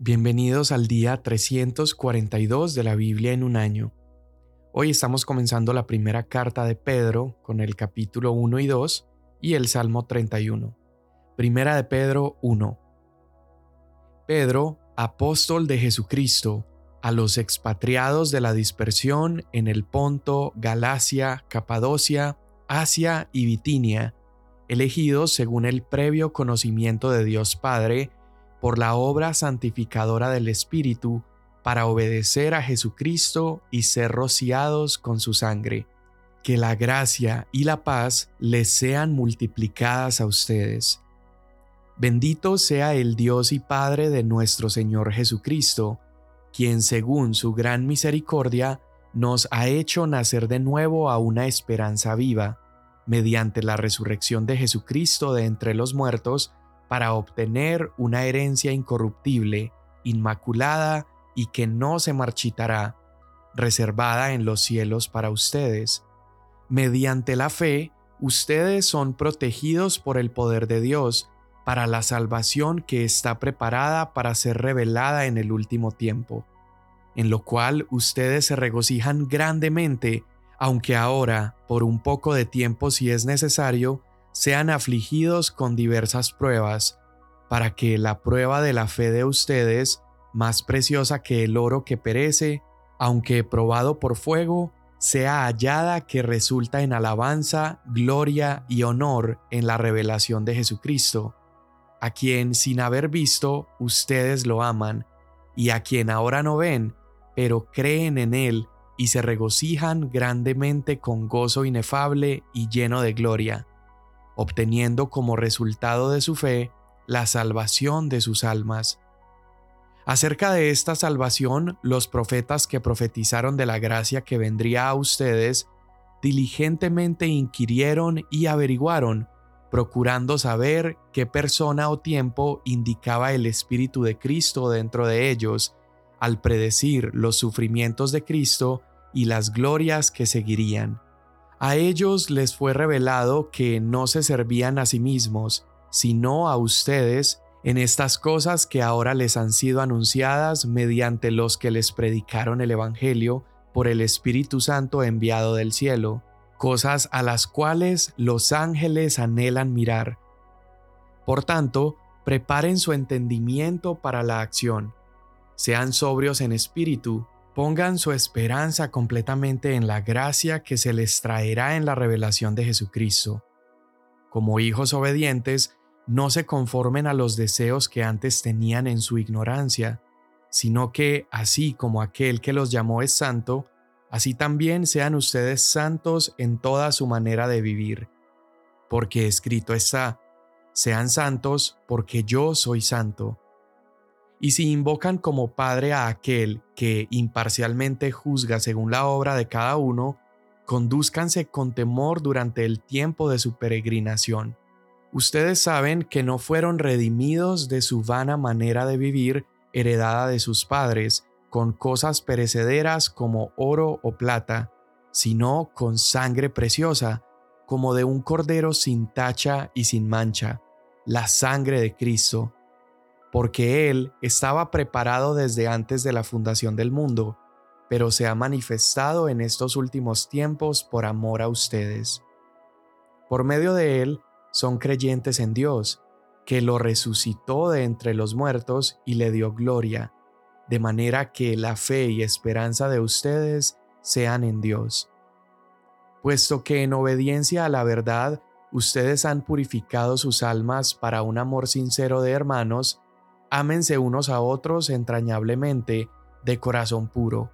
Bienvenidos al día 342 de la Biblia en un año. Hoy estamos comenzando la primera carta de Pedro con el capítulo 1 y 2 y el Salmo 31. Primera de Pedro 1. Pedro, apóstol de Jesucristo, a los expatriados de la dispersión en el Ponto, Galacia, Capadocia, Asia y Bitinia, elegidos según el previo conocimiento de Dios Padre, por la obra santificadora del Espíritu para obedecer a Jesucristo y ser rociados con su sangre. Que la gracia y la paz les sean multiplicadas a ustedes. Bendito sea el Dios y Padre de nuestro Señor Jesucristo, quien según su gran misericordia nos ha hecho nacer de nuevo a una esperanza viva, mediante la resurrección de Jesucristo de entre los muertos, para obtener una herencia incorruptible, inmaculada y que no se marchitará, reservada en los cielos para ustedes. Mediante la fe, ustedes son protegidos por el poder de Dios para la salvación que está preparada para ser revelada en el último tiempo, en lo cual ustedes se regocijan grandemente, aunque ahora, por un poco de tiempo si es necesario, sean afligidos con diversas pruebas, para que la prueba de la fe de ustedes, más preciosa que el oro que perece, aunque probado por fuego, sea hallada que resulta en alabanza, gloria y honor en la revelación de Jesucristo, a quien sin haber visto ustedes lo aman, y a quien ahora no ven, pero creen en Él y se regocijan grandemente con gozo inefable y lleno de gloria obteniendo como resultado de su fe la salvación de sus almas. Acerca de esta salvación, los profetas que profetizaron de la gracia que vendría a ustedes, diligentemente inquirieron y averiguaron, procurando saber qué persona o tiempo indicaba el Espíritu de Cristo dentro de ellos, al predecir los sufrimientos de Cristo y las glorias que seguirían. A ellos les fue revelado que no se servían a sí mismos, sino a ustedes en estas cosas que ahora les han sido anunciadas mediante los que les predicaron el Evangelio por el Espíritu Santo enviado del cielo, cosas a las cuales los ángeles anhelan mirar. Por tanto, preparen su entendimiento para la acción, sean sobrios en espíritu, Pongan su esperanza completamente en la gracia que se les traerá en la revelación de Jesucristo. Como hijos obedientes, no se conformen a los deseos que antes tenían en su ignorancia, sino que, así como aquel que los llamó es santo, así también sean ustedes santos en toda su manera de vivir. Porque escrito está, sean santos porque yo soy santo. Y si invocan como Padre a aquel que imparcialmente juzga según la obra de cada uno, conduzcanse con temor durante el tiempo de su peregrinación. Ustedes saben que no fueron redimidos de su vana manera de vivir heredada de sus padres, con cosas perecederas como oro o plata, sino con sangre preciosa, como de un cordero sin tacha y sin mancha, la sangre de Cristo porque Él estaba preparado desde antes de la fundación del mundo, pero se ha manifestado en estos últimos tiempos por amor a ustedes. Por medio de Él son creyentes en Dios, que lo resucitó de entre los muertos y le dio gloria, de manera que la fe y esperanza de ustedes sean en Dios. Puesto que en obediencia a la verdad ustedes han purificado sus almas para un amor sincero de hermanos, ámense unos a otros entrañablemente de corazón puro,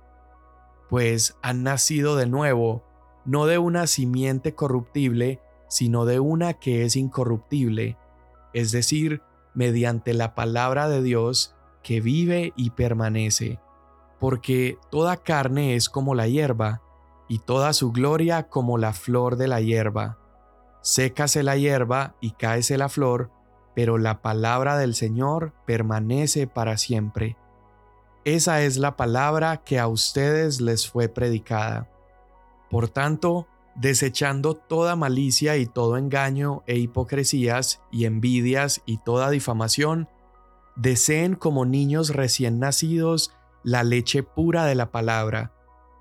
pues han nacido de nuevo, no de una simiente corruptible, sino de una que es incorruptible, es decir, mediante la palabra de Dios que vive y permanece, porque toda carne es como la hierba, y toda su gloria como la flor de la hierba. Sécase la hierba y cáese la flor, pero la palabra del Señor permanece para siempre. Esa es la palabra que a ustedes les fue predicada. Por tanto, desechando toda malicia y todo engaño e hipocresías y envidias y toda difamación, deseen como niños recién nacidos la leche pura de la palabra,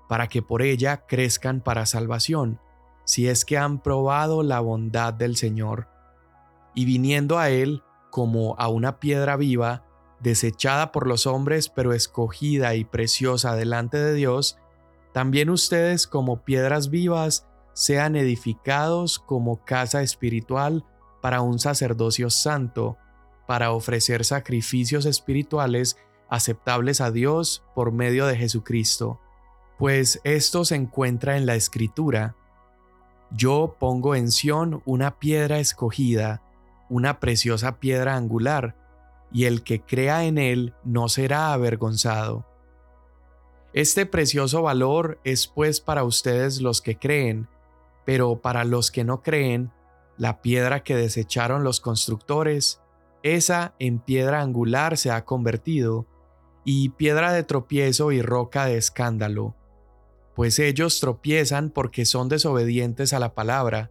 para que por ella crezcan para salvación, si es que han probado la bondad del Señor. Y viniendo a Él como a una piedra viva, desechada por los hombres, pero escogida y preciosa delante de Dios, también ustedes como piedras vivas sean edificados como casa espiritual para un sacerdocio santo, para ofrecer sacrificios espirituales aceptables a Dios por medio de Jesucristo, pues esto se encuentra en la Escritura. Yo pongo en Sión una piedra escogida, una preciosa piedra angular, y el que crea en él no será avergonzado. Este precioso valor es pues para ustedes los que creen, pero para los que no creen, la piedra que desecharon los constructores, esa en piedra angular se ha convertido, y piedra de tropiezo y roca de escándalo, pues ellos tropiezan porque son desobedientes a la palabra,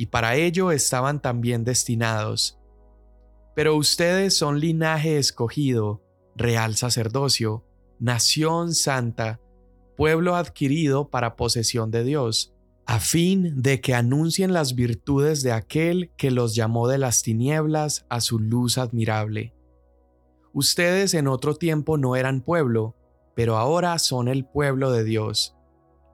y para ello estaban también destinados. Pero ustedes son linaje escogido, real sacerdocio, nación santa, pueblo adquirido para posesión de Dios, a fin de que anuncien las virtudes de aquel que los llamó de las tinieblas a su luz admirable. Ustedes en otro tiempo no eran pueblo, pero ahora son el pueblo de Dios.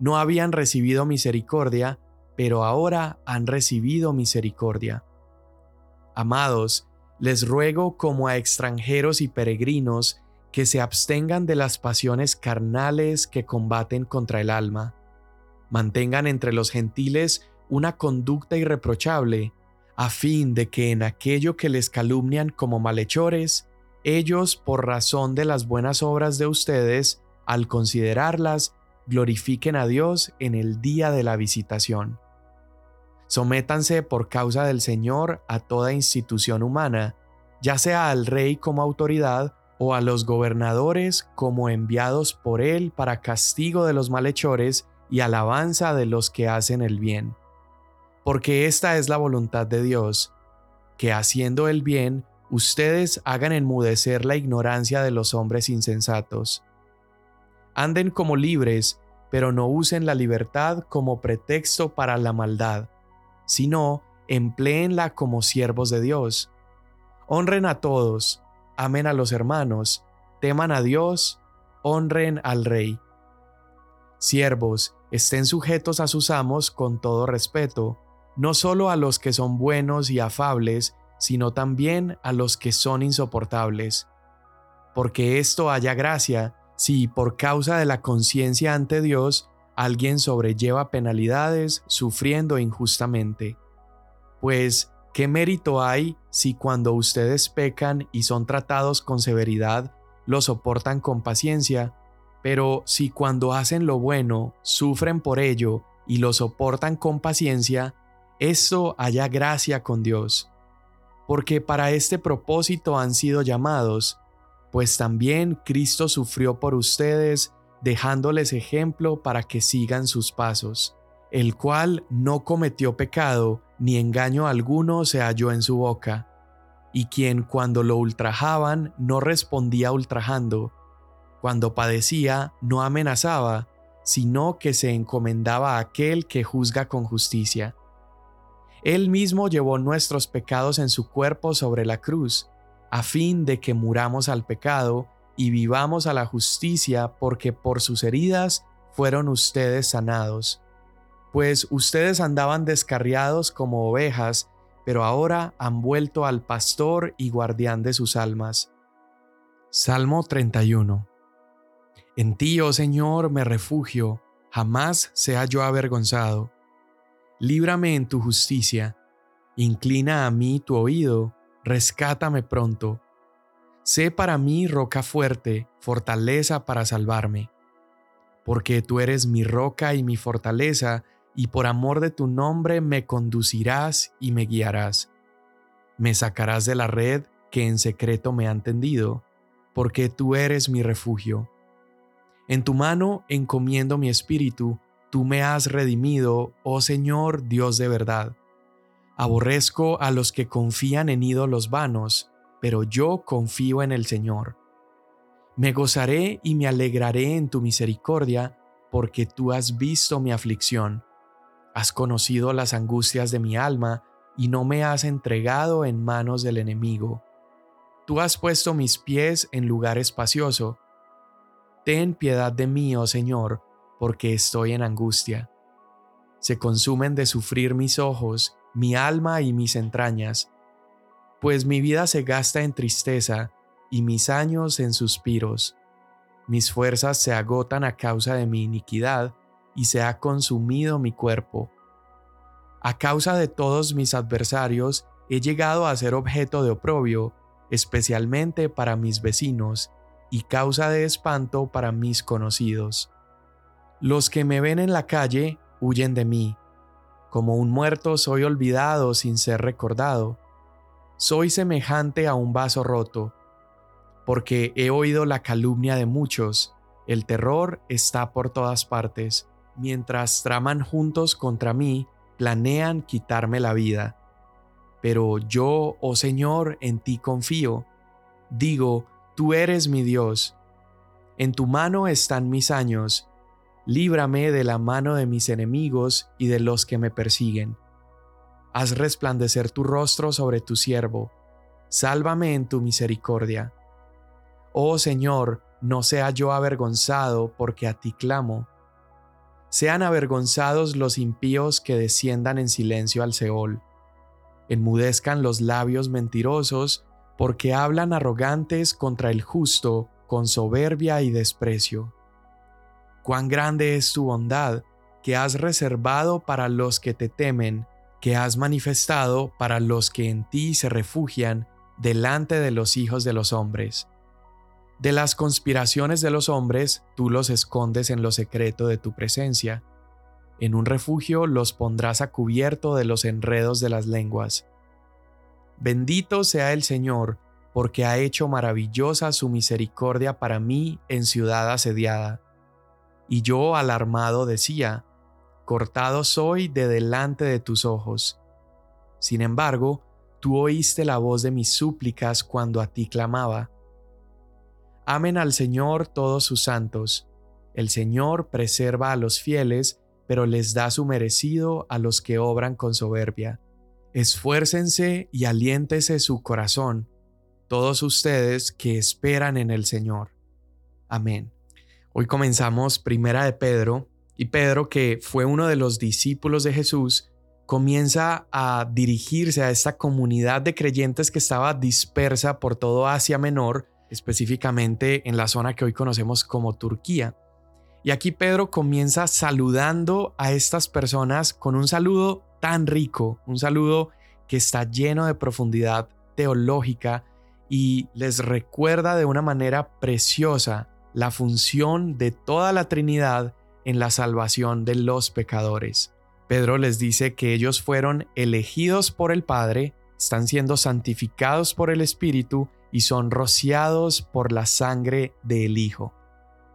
No habían recibido misericordia, pero ahora han recibido misericordia. Amados, les ruego como a extranjeros y peregrinos que se abstengan de las pasiones carnales que combaten contra el alma. Mantengan entre los gentiles una conducta irreprochable, a fin de que en aquello que les calumnian como malhechores, ellos, por razón de las buenas obras de ustedes, al considerarlas, glorifiquen a Dios en el día de la visitación. Sométanse por causa del Señor a toda institución humana, ya sea al rey como autoridad o a los gobernadores como enviados por él para castigo de los malhechores y alabanza de los que hacen el bien. Porque esta es la voluntad de Dios, que haciendo el bien ustedes hagan enmudecer la ignorancia de los hombres insensatos. Anden como libres, pero no usen la libertad como pretexto para la maldad, sino empleenla como siervos de Dios. Honren a todos, amen a los hermanos, teman a Dios, honren al Rey. Siervos, estén sujetos a sus amos con todo respeto, no solo a los que son buenos y afables, sino también a los que son insoportables. Porque esto haya gracia si por causa de la conciencia ante Dios alguien sobrelleva penalidades sufriendo injustamente. Pues, ¿qué mérito hay si cuando ustedes pecan y son tratados con severidad, lo soportan con paciencia? Pero si cuando hacen lo bueno, sufren por ello y lo soportan con paciencia, esto haya gracia con Dios porque para este propósito han sido llamados, pues también Cristo sufrió por ustedes, dejándoles ejemplo para que sigan sus pasos, el cual no cometió pecado, ni engaño alguno se halló en su boca, y quien cuando lo ultrajaban no respondía ultrajando, cuando padecía no amenazaba, sino que se encomendaba a aquel que juzga con justicia. Él mismo llevó nuestros pecados en su cuerpo sobre la cruz, a fin de que muramos al pecado y vivamos a la justicia, porque por sus heridas fueron ustedes sanados. Pues ustedes andaban descarriados como ovejas, pero ahora han vuelto al pastor y guardián de sus almas. Salmo 31 En ti, oh Señor, me refugio, jamás sea yo avergonzado líbrame en tu justicia, inclina a mí tu oído, rescátame pronto. Sé para mí roca fuerte, fortaleza para salvarme. Porque tú eres mi roca y mi fortaleza, y por amor de tu nombre me conducirás y me guiarás. Me sacarás de la red que en secreto me han tendido, porque tú eres mi refugio. En tu mano encomiendo mi espíritu, tú me has redimido, oh Señor Dios de verdad. Aborrezco a los que confían en ídolos vanos, pero yo confío en el Señor. Me gozaré y me alegraré en tu misericordia, porque tú has visto mi aflicción. Has conocido las angustias de mi alma, y no me has entregado en manos del enemigo. Tú has puesto mis pies en lugar espacioso. Ten piedad de mí, oh Señor, porque estoy en angustia. Se consumen de sufrir mis ojos, mi alma y mis entrañas, pues mi vida se gasta en tristeza y mis años en suspiros. Mis fuerzas se agotan a causa de mi iniquidad y se ha consumido mi cuerpo. A causa de todos mis adversarios he llegado a ser objeto de oprobio, especialmente para mis vecinos, y causa de espanto para mis conocidos. Los que me ven en la calle huyen de mí. Como un muerto soy olvidado sin ser recordado. Soy semejante a un vaso roto, porque he oído la calumnia de muchos, el terror está por todas partes, mientras traman juntos contra mí, planean quitarme la vida. Pero yo, oh Señor, en ti confío. Digo, tú eres mi Dios. En tu mano están mis años, líbrame de la mano de mis enemigos y de los que me persiguen. Haz resplandecer tu rostro sobre tu siervo, sálvame en tu misericordia. Oh Señor, no sea yo avergonzado, porque a ti clamo. Sean avergonzados los impíos que desciendan en silencio al Seol. Enmudezcan los labios mentirosos, porque hablan arrogantes contra el justo con soberbia y desprecio cuán grande es tu bondad, que has reservado para los que te temen, que has manifestado para los que en ti se refugian delante de los hijos de los hombres. De las conspiraciones de los hombres, tú los escondes en lo secreto de tu presencia. En un refugio los pondrás a cubierto de los enredos de las lenguas. Bendito sea el Señor, porque ha hecho maravillosa su misericordia para mí en ciudad asediada. Y yo alarmado decía, Cortado soy de delante de tus ojos. Sin embargo, tú oíste la voz de mis súplicas cuando a ti clamaba. Amen al Señor todos sus santos. El Señor preserva a los fieles, pero les da su merecido a los que obran con soberbia. Esfuércense y aliéntese su corazón, todos ustedes que esperan en el Señor. Amén. Hoy comenzamos Primera de Pedro y Pedro, que fue uno de los discípulos de Jesús, comienza a dirigirse a esta comunidad de creyentes que estaba dispersa por todo Asia Menor, específicamente en la zona que hoy conocemos como Turquía. Y aquí Pedro comienza saludando a estas personas con un saludo tan rico, un saludo que está lleno de profundidad teológica y les recuerda de una manera preciosa la función de toda la Trinidad en la salvación de los pecadores. Pedro les dice que ellos fueron elegidos por el Padre, están siendo santificados por el Espíritu y son rociados por la sangre del Hijo.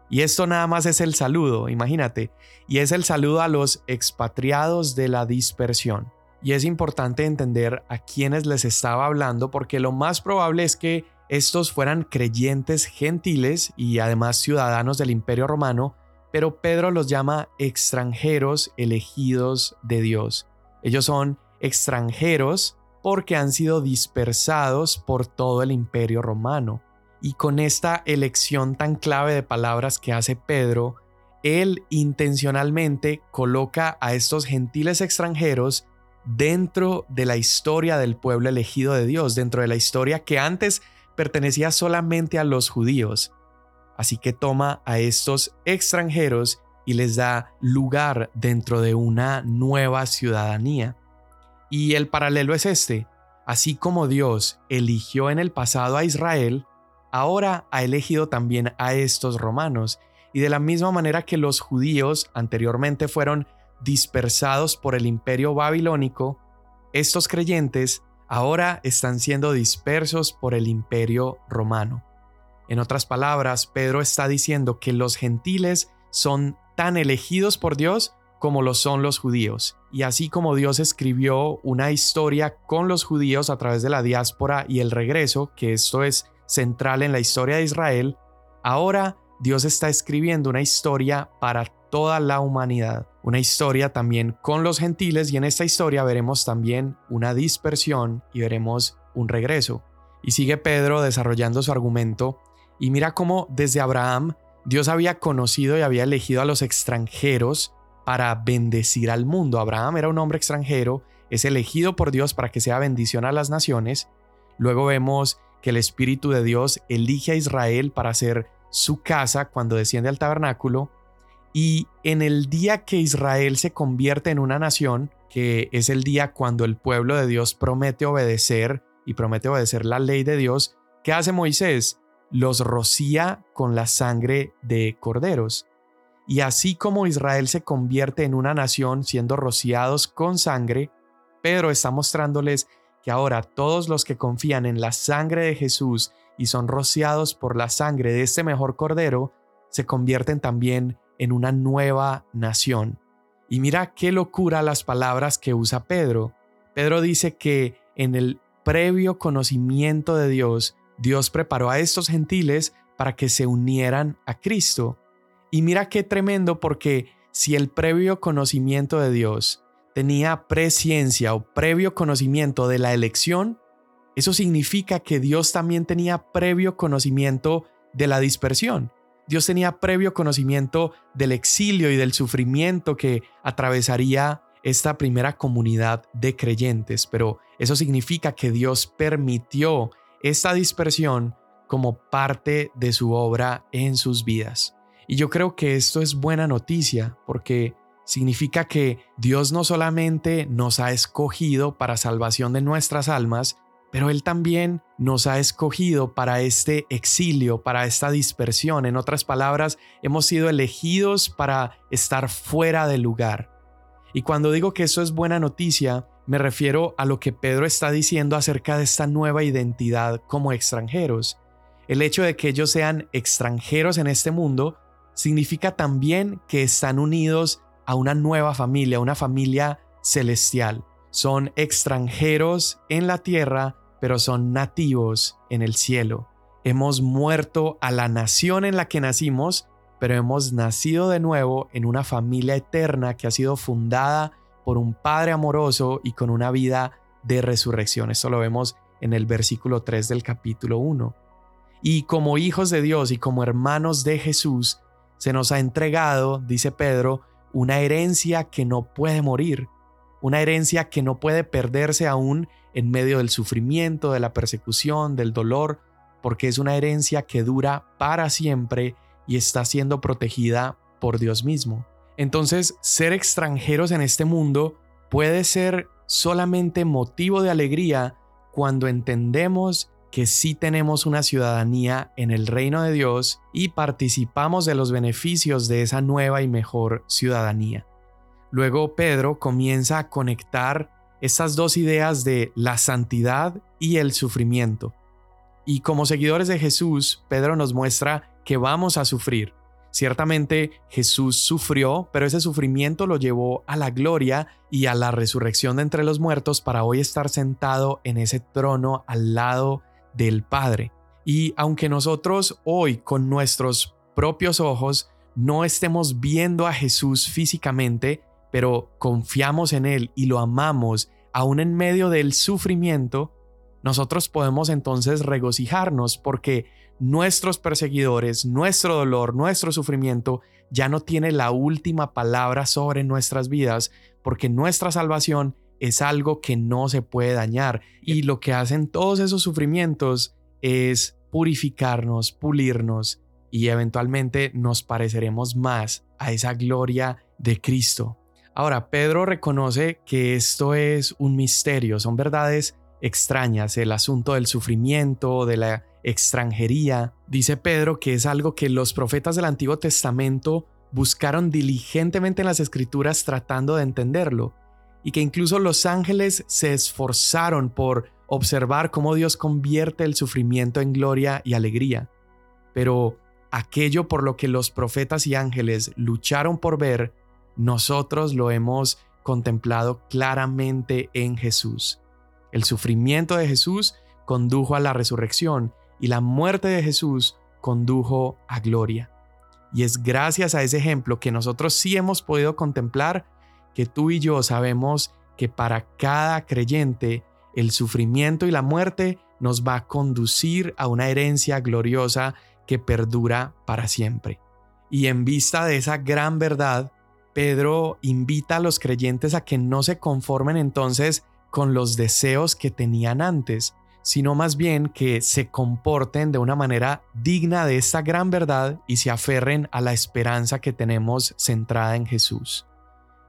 Y esto nada más es el saludo, imagínate, y es el saludo a los expatriados de la dispersión. Y es importante entender a quienes les estaba hablando porque lo más probable es que estos fueran creyentes gentiles y además ciudadanos del imperio romano, pero Pedro los llama extranjeros elegidos de Dios. Ellos son extranjeros porque han sido dispersados por todo el imperio romano. Y con esta elección tan clave de palabras que hace Pedro, él intencionalmente coloca a estos gentiles extranjeros dentro de la historia del pueblo elegido de Dios, dentro de la historia que antes pertenecía solamente a los judíos. Así que toma a estos extranjeros y les da lugar dentro de una nueva ciudadanía. Y el paralelo es este. Así como Dios eligió en el pasado a Israel, ahora ha elegido también a estos romanos. Y de la misma manera que los judíos anteriormente fueron dispersados por el imperio babilónico, estos creyentes ahora están siendo dispersos por el imperio romano. En otras palabras, Pedro está diciendo que los gentiles son tan elegidos por Dios como lo son los judíos. Y así como Dios escribió una historia con los judíos a través de la diáspora y el regreso, que esto es central en la historia de Israel, ahora Dios está escribiendo una historia para toda la humanidad, una historia también con los gentiles y en esta historia veremos también una dispersión y veremos un regreso. Y sigue Pedro desarrollando su argumento y mira cómo desde Abraham Dios había conocido y había elegido a los extranjeros para bendecir al mundo. Abraham era un hombre extranjero, es elegido por Dios para que sea bendición a las naciones. Luego vemos que el Espíritu de Dios elige a Israel para ser su casa cuando desciende al tabernáculo. Y en el día que Israel se convierte en una nación, que es el día cuando el pueblo de Dios promete obedecer y promete obedecer la ley de Dios, ¿qué hace Moisés? Los rocía con la sangre de corderos. Y así como Israel se convierte en una nación siendo rociados con sangre, Pedro está mostrándoles que ahora todos los que confían en la sangre de Jesús y son rociados por la sangre de este mejor cordero, se convierten también en una nueva nación. Y mira qué locura las palabras que usa Pedro. Pedro dice que en el previo conocimiento de Dios, Dios preparó a estos gentiles para que se unieran a Cristo. Y mira qué tremendo porque si el previo conocimiento de Dios tenía presciencia o previo conocimiento de la elección, eso significa que Dios también tenía previo conocimiento de la dispersión. Dios tenía previo conocimiento del exilio y del sufrimiento que atravesaría esta primera comunidad de creyentes, pero eso significa que Dios permitió esta dispersión como parte de su obra en sus vidas. Y yo creo que esto es buena noticia porque significa que Dios no solamente nos ha escogido para salvación de nuestras almas, pero Él también nos ha escogido para este exilio, para esta dispersión. En otras palabras, hemos sido elegidos para estar fuera del lugar. Y cuando digo que eso es buena noticia, me refiero a lo que Pedro está diciendo acerca de esta nueva identidad como extranjeros. El hecho de que ellos sean extranjeros en este mundo significa también que están unidos a una nueva familia, una familia celestial. Son extranjeros en la tierra, pero son nativos en el cielo. Hemos muerto a la nación en la que nacimos, pero hemos nacido de nuevo en una familia eterna que ha sido fundada por un Padre amoroso y con una vida de resurrección. Esto lo vemos en el versículo 3 del capítulo 1. Y como hijos de Dios y como hermanos de Jesús, se nos ha entregado, dice Pedro, una herencia que no puede morir, una herencia que no puede perderse aún en medio del sufrimiento, de la persecución, del dolor, porque es una herencia que dura para siempre y está siendo protegida por Dios mismo. Entonces, ser extranjeros en este mundo puede ser solamente motivo de alegría cuando entendemos que sí tenemos una ciudadanía en el reino de Dios y participamos de los beneficios de esa nueva y mejor ciudadanía. Luego Pedro comienza a conectar estas dos ideas de la santidad y el sufrimiento. Y como seguidores de Jesús, Pedro nos muestra que vamos a sufrir. Ciertamente Jesús sufrió, pero ese sufrimiento lo llevó a la gloria y a la resurrección de entre los muertos para hoy estar sentado en ese trono al lado del Padre. Y aunque nosotros hoy con nuestros propios ojos no estemos viendo a Jesús físicamente, pero confiamos en Él y lo amamos, aún en medio del sufrimiento, nosotros podemos entonces regocijarnos porque nuestros perseguidores, nuestro dolor, nuestro sufrimiento ya no tiene la última palabra sobre nuestras vidas, porque nuestra salvación es algo que no se puede dañar y lo que hacen todos esos sufrimientos es purificarnos, pulirnos y eventualmente nos pareceremos más a esa gloria de Cristo. Ahora, Pedro reconoce que esto es un misterio, son verdades extrañas, el asunto del sufrimiento, de la extranjería. Dice Pedro que es algo que los profetas del Antiguo Testamento buscaron diligentemente en las escrituras tratando de entenderlo, y que incluso los ángeles se esforzaron por observar cómo Dios convierte el sufrimiento en gloria y alegría. Pero aquello por lo que los profetas y ángeles lucharon por ver nosotros lo hemos contemplado claramente en Jesús. El sufrimiento de Jesús condujo a la resurrección y la muerte de Jesús condujo a gloria. Y es gracias a ese ejemplo que nosotros sí hemos podido contemplar que tú y yo sabemos que para cada creyente el sufrimiento y la muerte nos va a conducir a una herencia gloriosa que perdura para siempre. Y en vista de esa gran verdad, Pedro invita a los creyentes a que no se conformen entonces con los deseos que tenían antes, sino más bien que se comporten de una manera digna de esta gran verdad y se aferren a la esperanza que tenemos centrada en Jesús.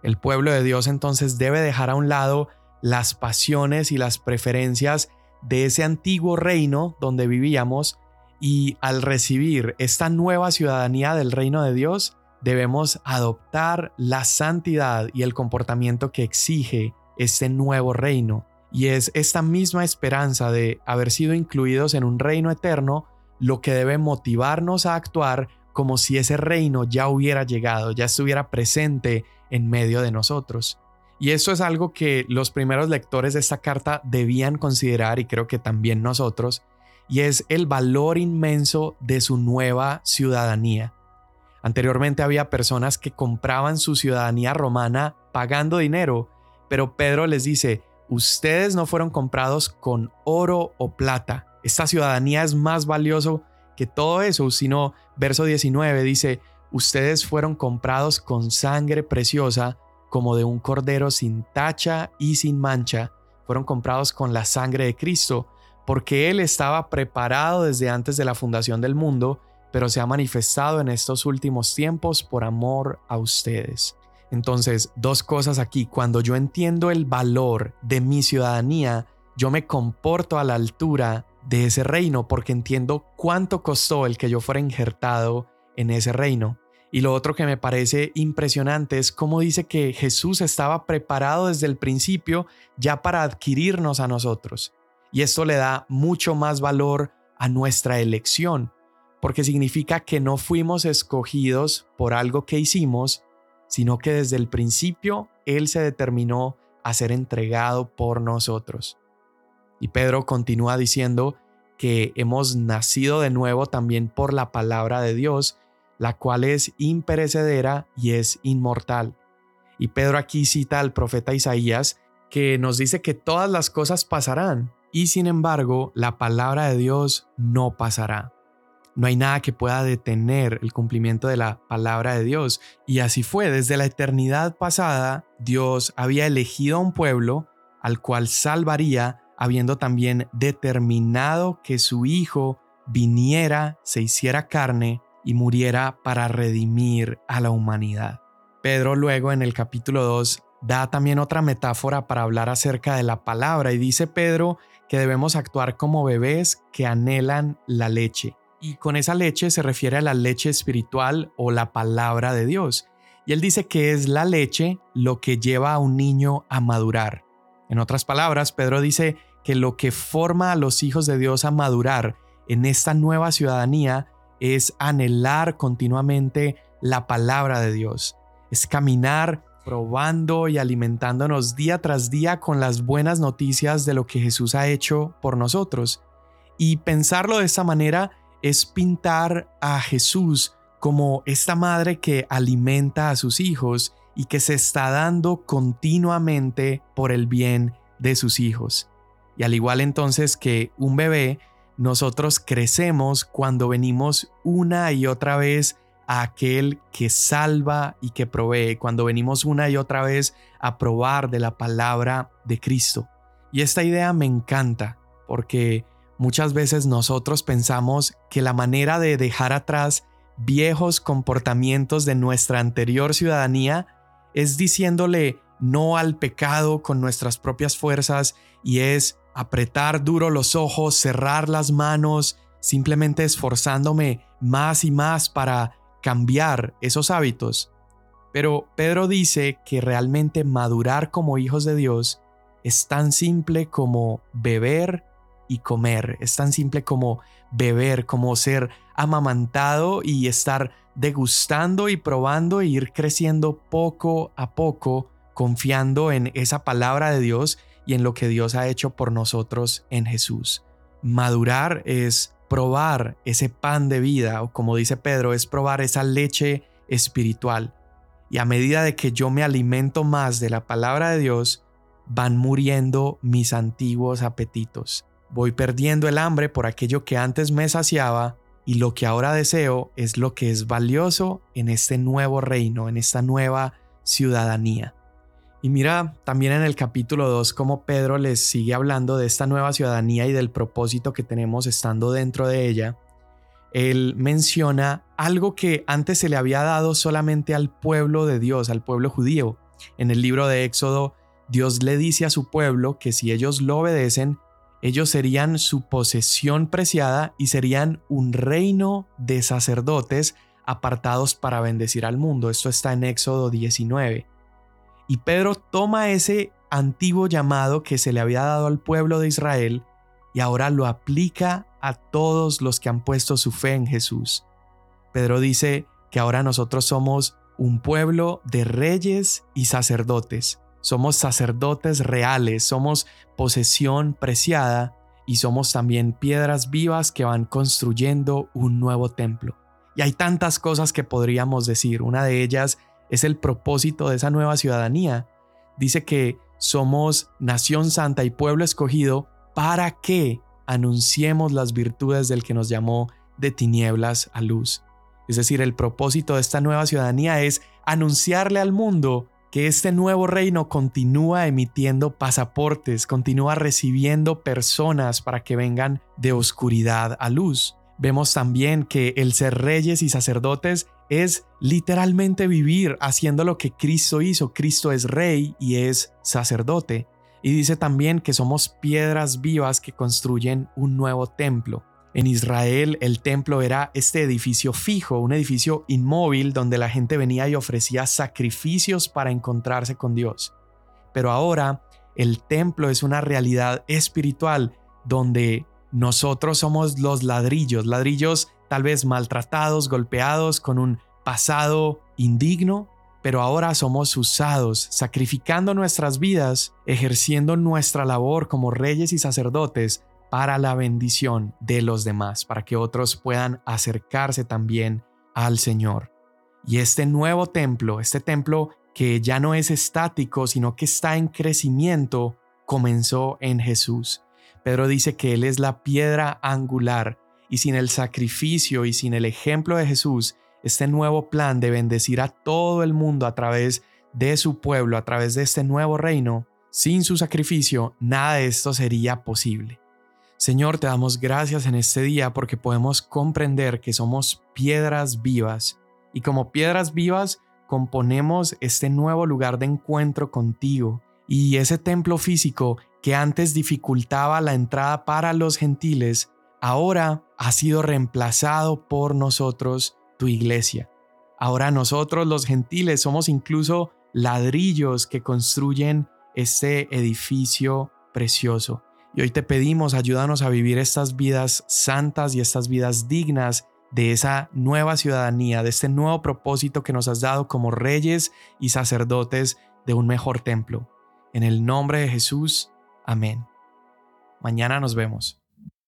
El pueblo de Dios entonces debe dejar a un lado las pasiones y las preferencias de ese antiguo reino donde vivíamos y al recibir esta nueva ciudadanía del reino de Dios, debemos adoptar la santidad y el comportamiento que exige este nuevo reino. Y es esta misma esperanza de haber sido incluidos en un reino eterno lo que debe motivarnos a actuar como si ese reino ya hubiera llegado, ya estuviera presente en medio de nosotros. Y eso es algo que los primeros lectores de esta carta debían considerar y creo que también nosotros, y es el valor inmenso de su nueva ciudadanía. Anteriormente había personas que compraban su ciudadanía romana pagando dinero, pero Pedro les dice, ustedes no fueron comprados con oro o plata. Esta ciudadanía es más valioso que todo eso, sino verso 19 dice, ustedes fueron comprados con sangre preciosa como de un cordero sin tacha y sin mancha, fueron comprados con la sangre de Cristo, porque Él estaba preparado desde antes de la fundación del mundo, pero se ha manifestado en estos últimos tiempos por amor a ustedes. Entonces, dos cosas aquí. Cuando yo entiendo el valor de mi ciudadanía, yo me comporto a la altura de ese reino porque entiendo cuánto costó el que yo fuera injertado en ese reino. Y lo otro que me parece impresionante es cómo dice que Jesús estaba preparado desde el principio ya para adquirirnos a nosotros. Y esto le da mucho más valor a nuestra elección, porque significa que no fuimos escogidos por algo que hicimos, sino que desde el principio Él se determinó a ser entregado por nosotros. Y Pedro continúa diciendo que hemos nacido de nuevo también por la palabra de Dios, la cual es imperecedera y es inmortal. Y Pedro aquí cita al profeta Isaías, que nos dice que todas las cosas pasarán, y sin embargo la palabra de Dios no pasará. No hay nada que pueda detener el cumplimiento de la palabra de Dios. Y así fue, desde la eternidad pasada, Dios había elegido a un pueblo al cual salvaría, habiendo también determinado que su Hijo viniera, se hiciera carne y muriera para redimir a la humanidad. Pedro luego en el capítulo 2 da también otra metáfora para hablar acerca de la palabra y dice Pedro que debemos actuar como bebés que anhelan la leche. Y con esa leche se refiere a la leche espiritual o la palabra de Dios. Y él dice que es la leche lo que lleva a un niño a madurar. En otras palabras, Pedro dice que lo que forma a los hijos de Dios a madurar en esta nueva ciudadanía es anhelar continuamente la palabra de Dios, es caminar probando y alimentándonos día tras día con las buenas noticias de lo que Jesús ha hecho por nosotros. Y pensarlo de esta manera es pintar a Jesús como esta madre que alimenta a sus hijos y que se está dando continuamente por el bien de sus hijos. Y al igual entonces que un bebé nosotros crecemos cuando venimos una y otra vez a aquel que salva y que provee, cuando venimos una y otra vez a probar de la palabra de Cristo. Y esta idea me encanta porque muchas veces nosotros pensamos que la manera de dejar atrás viejos comportamientos de nuestra anterior ciudadanía es diciéndole no al pecado con nuestras propias fuerzas y es apretar duro los ojos, cerrar las manos, simplemente esforzándome más y más para cambiar esos hábitos. Pero Pedro dice que realmente madurar como hijos de Dios es tan simple como beber y comer. Es tan simple como beber, como ser amamantado y estar degustando y probando e ir creciendo poco a poco, confiando en esa palabra de Dios y en lo que Dios ha hecho por nosotros en Jesús. Madurar es probar ese pan de vida, o como dice Pedro, es probar esa leche espiritual. Y a medida de que yo me alimento más de la palabra de Dios, van muriendo mis antiguos apetitos. Voy perdiendo el hambre por aquello que antes me saciaba y lo que ahora deseo es lo que es valioso en este nuevo reino, en esta nueva ciudadanía. Y mira también en el capítulo 2 cómo Pedro les sigue hablando de esta nueva ciudadanía y del propósito que tenemos estando dentro de ella. Él menciona algo que antes se le había dado solamente al pueblo de Dios, al pueblo judío. En el libro de Éxodo, Dios le dice a su pueblo que si ellos lo obedecen, ellos serían su posesión preciada y serían un reino de sacerdotes apartados para bendecir al mundo. Esto está en Éxodo 19. Y Pedro toma ese antiguo llamado que se le había dado al pueblo de Israel y ahora lo aplica a todos los que han puesto su fe en Jesús. Pedro dice que ahora nosotros somos un pueblo de reyes y sacerdotes. Somos sacerdotes reales, somos posesión preciada y somos también piedras vivas que van construyendo un nuevo templo. Y hay tantas cosas que podríamos decir. Una de ellas es el propósito de esa nueva ciudadanía. Dice que somos nación santa y pueblo escogido para que anunciemos las virtudes del que nos llamó de tinieblas a luz. Es decir, el propósito de esta nueva ciudadanía es anunciarle al mundo que este nuevo reino continúa emitiendo pasaportes, continúa recibiendo personas para que vengan de oscuridad a luz. Vemos también que el ser reyes y sacerdotes es literalmente vivir haciendo lo que Cristo hizo. Cristo es rey y es sacerdote. Y dice también que somos piedras vivas que construyen un nuevo templo. En Israel el templo era este edificio fijo, un edificio inmóvil donde la gente venía y ofrecía sacrificios para encontrarse con Dios. Pero ahora el templo es una realidad espiritual donde nosotros somos los ladrillos, ladrillos tal vez maltratados, golpeados, con un pasado indigno, pero ahora somos usados, sacrificando nuestras vidas, ejerciendo nuestra labor como reyes y sacerdotes para la bendición de los demás, para que otros puedan acercarse también al Señor. Y este nuevo templo, este templo que ya no es estático, sino que está en crecimiento, comenzó en Jesús. Pedro dice que Él es la piedra angular y sin el sacrificio y sin el ejemplo de Jesús, este nuevo plan de bendecir a todo el mundo a través de su pueblo, a través de este nuevo reino, sin su sacrificio, nada de esto sería posible. Señor, te damos gracias en este día porque podemos comprender que somos piedras vivas y como piedras vivas componemos este nuevo lugar de encuentro contigo y ese templo físico que antes dificultaba la entrada para los gentiles, ahora ha sido reemplazado por nosotros, tu iglesia. Ahora nosotros los gentiles somos incluso ladrillos que construyen este edificio precioso. Y hoy te pedimos, ayúdanos a vivir estas vidas santas y estas vidas dignas de esa nueva ciudadanía, de este nuevo propósito que nos has dado como reyes y sacerdotes de un mejor templo. En el nombre de Jesús, Amén. Mañana nos vemos.